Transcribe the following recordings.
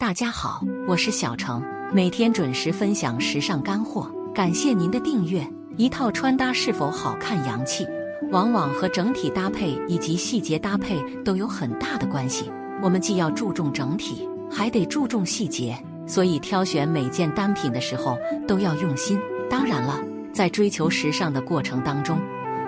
大家好，我是小程，每天准时分享时尚干货，感谢您的订阅。一套穿搭是否好看洋气，往往和整体搭配以及细节搭配都有很大的关系。我们既要注重整体，还得注重细节，所以挑选每件单品的时候都要用心。当然了，在追求时尚的过程当中，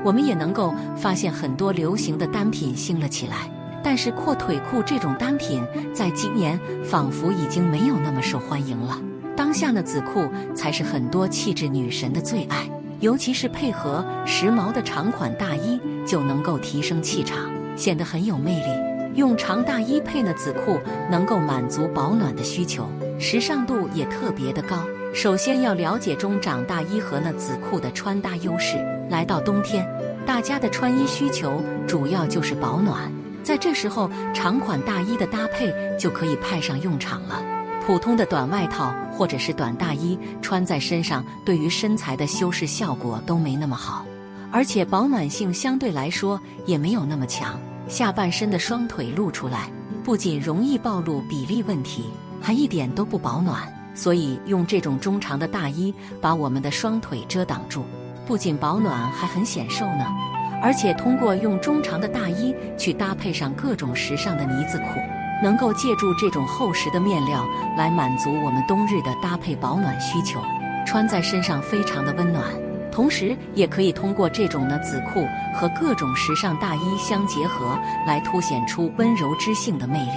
我们也能够发现很多流行的单品兴了起来。但是阔腿裤这种单品，在今年仿佛已经没有那么受欢迎了。当下的紫裤才是很多气质女神的最爱，尤其是配合时髦的长款大衣，就能够提升气场，显得很有魅力。用长大衣配的紫裤，能够满足保暖的需求，时尚度也特别的高。首先要了解中长大衣和那紫裤的穿搭优势。来到冬天，大家的穿衣需求主要就是保暖。在这时候，长款大衣的搭配就可以派上用场了。普通的短外套或者是短大衣穿在身上，对于身材的修饰效果都没那么好，而且保暖性相对来说也没有那么强。下半身的双腿露出来，不仅容易暴露比例问题，还一点都不保暖。所以用这种中长的大衣把我们的双腿遮挡住，不仅保暖，还很显瘦呢。而且通过用中长的大衣去搭配上各种时尚的呢子裤，能够借助这种厚实的面料来满足我们冬日的搭配保暖需求，穿在身上非常的温暖。同时，也可以通过这种呢子裤和各种时尚大衣相结合，来凸显出温柔知性的魅力。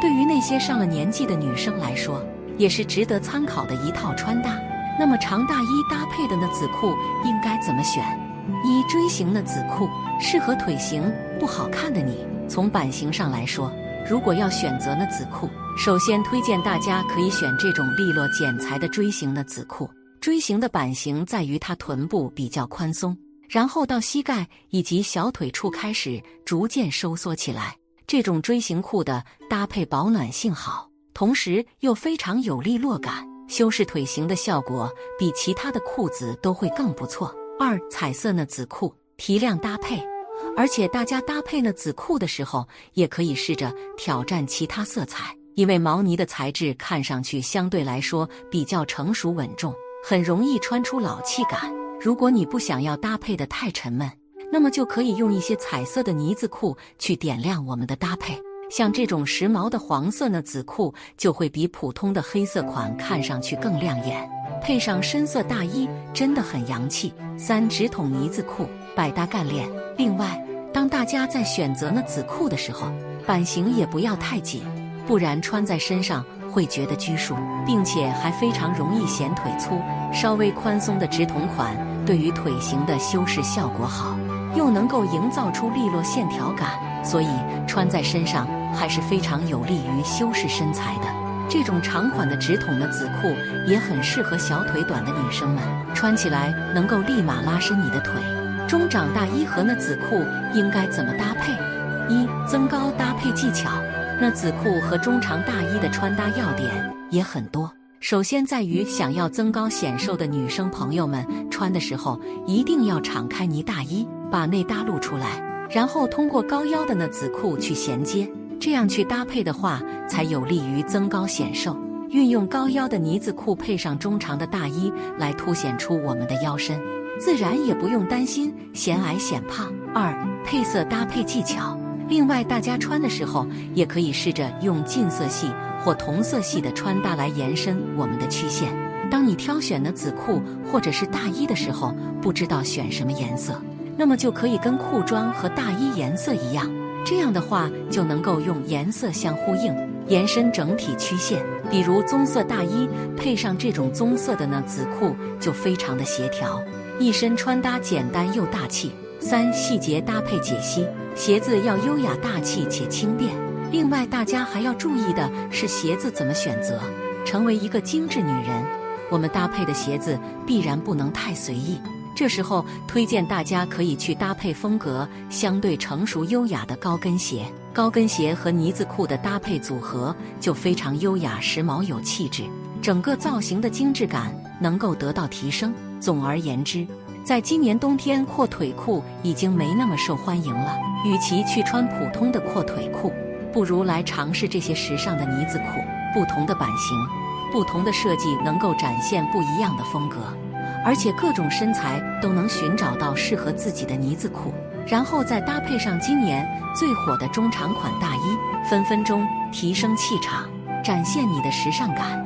对于那些上了年纪的女生来说，也是值得参考的一套穿搭。那么长大衣搭配的呢子裤应该怎么选？一锥形的紫裤适合腿型不好看的你。从版型上来说，如果要选择呢紫裤，首先推荐大家可以选这种利落剪裁的锥形的紫裤。锥形的版型在于它臀部比较宽松，然后到膝盖以及小腿处开始逐渐收缩起来。这种锥形裤的搭配保暖性好，同时又非常有利落感，修饰腿型的效果比其他的裤子都会更不错。二彩色呢紫裤提亮搭配，而且大家搭配呢紫裤的时候，也可以试着挑战其他色彩，因为毛呢的材质看上去相对来说比较成熟稳重，很容易穿出老气感。如果你不想要搭配的太沉闷，那么就可以用一些彩色的呢子裤去点亮我们的搭配。像这种时髦的黄色呢紫裤，就会比普通的黑色款看上去更亮眼。配上深色大衣，真的很洋气。三直筒呢子裤，百搭干练。另外，当大家在选择呢子裤的时候，版型也不要太紧，不然穿在身上会觉得拘束，并且还非常容易显腿粗。稍微宽松的直筒款，对于腿型的修饰效果好，又能够营造出利落线条感，所以穿在身上还是非常有利于修饰身材的。这种长款的直筒的紫裤也很适合小腿短的女生们，穿起来能够立马拉伸你的腿。中长大衣和那紫裤应该怎么搭配？一、增高搭配技巧。那紫裤和中长大衣的穿搭要点也很多。首先在于想要增高显瘦的女生朋友们，穿的时候一定要敞开呢大衣，把内搭露出来，然后通过高腰的那紫裤去衔接。这样去搭配的话，才有利于增高显瘦。运用高腰的呢子裤配上中长的大衣，来凸显出我们的腰身，自然也不用担心显矮显胖。二配色搭配技巧。另外，大家穿的时候也可以试着用近色系或同色系的穿搭来延伸我们的曲线。当你挑选的紫裤或者是大衣的时候，不知道选什么颜色，那么就可以跟裤装和大衣颜色一样。这样的话就能够用颜色相呼应，延伸整体曲线。比如棕色大衣配上这种棕色的呢紫裤，就非常的协调，一身穿搭简单又大气。三细节搭配解析，鞋子要优雅大气且轻便。另外，大家还要注意的是鞋子怎么选择。成为一个精致女人，我们搭配的鞋子必然不能太随意。这时候推荐大家可以去搭配风格相对成熟优雅的高跟鞋，高跟鞋和呢子裤的搭配组合就非常优雅时髦有气质，整个造型的精致感能够得到提升。总而言之，在今年冬天阔腿裤已经没那么受欢迎了，与其去穿普通的阔腿裤，不如来尝试这些时尚的呢子裤。不同的版型、不同的设计，能够展现不一样的风格，而且各种身材都能寻找到适合自己的呢子裤，然后再搭配上今年最火的中长款大衣，分分钟提升气场，展现你的时尚感。